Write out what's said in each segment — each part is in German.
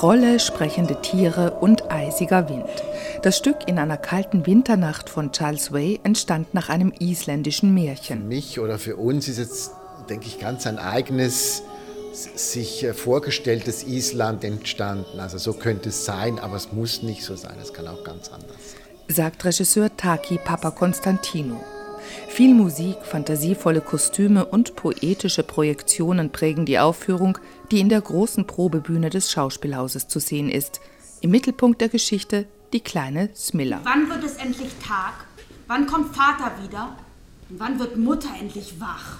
Trolle, sprechende Tiere und eisiger Wind. Das Stück in einer kalten Winternacht von Charles Way entstand nach einem isländischen Märchen. Für mich oder für uns ist jetzt, denke ich, ganz ein eigenes, sich äh, vorgestelltes Island entstanden. Also so könnte es sein, aber es muss nicht so sein. Es kann auch ganz anders sein. Sagt Regisseur Taki Papa Konstantino. Viel Musik, fantasievolle Kostüme und poetische Projektionen prägen die Aufführung, die in der großen Probebühne des Schauspielhauses zu sehen ist. Im Mittelpunkt der Geschichte die kleine Smilla. Wann wird es endlich Tag? Wann kommt Vater wieder? Und wann wird Mutter endlich wach?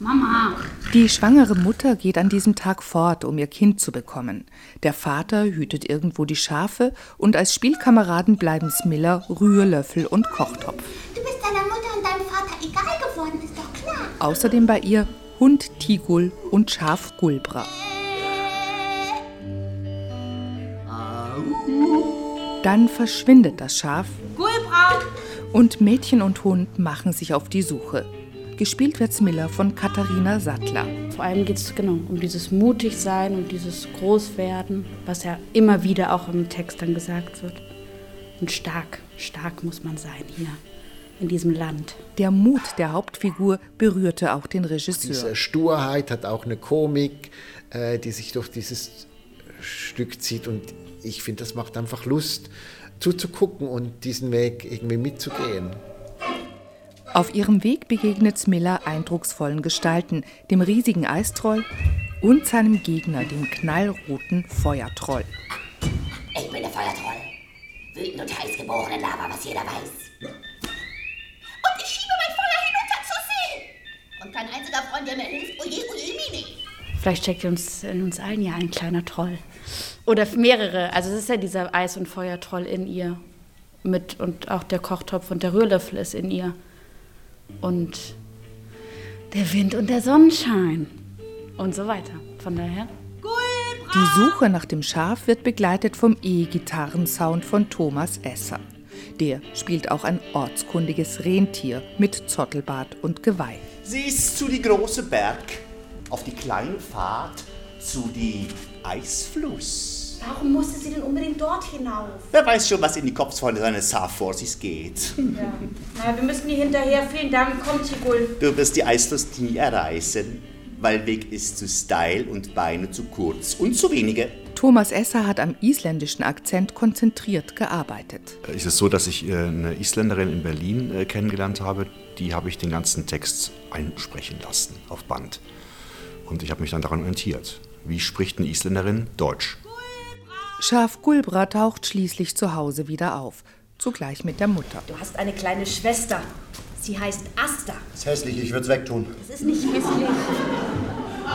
Mama! Die schwangere Mutter geht an diesem Tag fort, um ihr Kind zu bekommen. Der Vater hütet irgendwo die Schafe und als Spielkameraden bleiben Smilla Rührlöffel und Kochtopf. Du bist deiner Mutter und deinem Vater egal geworden, ist doch klar. Außerdem bei ihr Hund Tigul und Schaf Gulbra. Dann verschwindet das Schaf Gulbra! und Mädchen und Hund machen sich auf die Suche. Gespielt wird Smilla von Katharina Sattler. Vor allem geht es genau um dieses Mutigsein und dieses Großwerden, was ja immer wieder auch im Text dann gesagt wird. Und stark, stark muss man sein hier in diesem Land. Der Mut der Hauptfigur berührte auch den Regisseur. Diese Sturheit hat auch eine Komik, äh, die sich durch dieses Stück zieht. Und ich finde, das macht einfach Lust zuzugucken und diesen Weg irgendwie mitzugehen. Auf ihrem Weg begegnet Smilla eindrucksvollen Gestalten, dem riesigen Eistroll und seinem Gegner, dem knallroten Feuertroll. Ich bin der Feuertroll. Wütend und heiß geboren in Lava, was jeder weiß. Vielleicht steckt in uns, in uns allen ja ein kleiner Troll. Oder mehrere. Also es ist ja dieser Eis- und Feuertroll in ihr. Mit, und auch der Kochtopf und der Rührlöffel ist in ihr. Und der Wind und der Sonnenschein. Und so weiter. Von daher. Die Suche nach dem Schaf wird begleitet vom E-Gitarrensound von Thomas Esser. Der spielt auch ein ortskundiges Rentier mit Zottelbart und Geweih. Sie ist zu die große Berg, auf die kleine Fahrt zu die Eisfluss. Warum musste sie denn unbedingt dort hinauf? Wer weiß schon, was in die Kopfsfreunde seines Saforsis geht. Ja. Na, wir müssen hier hinterher. Vielen Dank. Komm, Tigul. Du wirst die Eisfluss nie erreichen, weil Weg ist zu steil und Beine zu kurz und zu wenige. Thomas Esser hat am isländischen Akzent konzentriert gearbeitet. Es ist so, dass ich äh, eine Isländerin in Berlin äh, kennengelernt habe. Die habe ich den ganzen Text einsprechen lassen auf Band. Und ich habe mich dann daran orientiert. Wie spricht eine Isländerin Deutsch? Schaf Gulbra taucht schließlich zu Hause wieder auf, zugleich mit der Mutter. Du hast eine kleine Schwester. Sie heißt Asta. Das ist hässlich, ich würde es wegtun. Das ist nicht hässlich.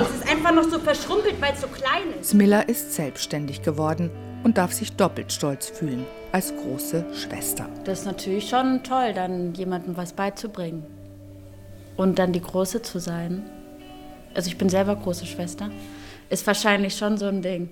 Es ist einfach noch so verschrumpelt, weil es so klein ist. Smilla ist selbstständig geworden und darf sich doppelt stolz fühlen als große Schwester. Das ist natürlich schon toll, dann jemandem was beizubringen. Und dann die Große zu sein. Also ich bin selber große Schwester. Ist wahrscheinlich schon so ein Ding.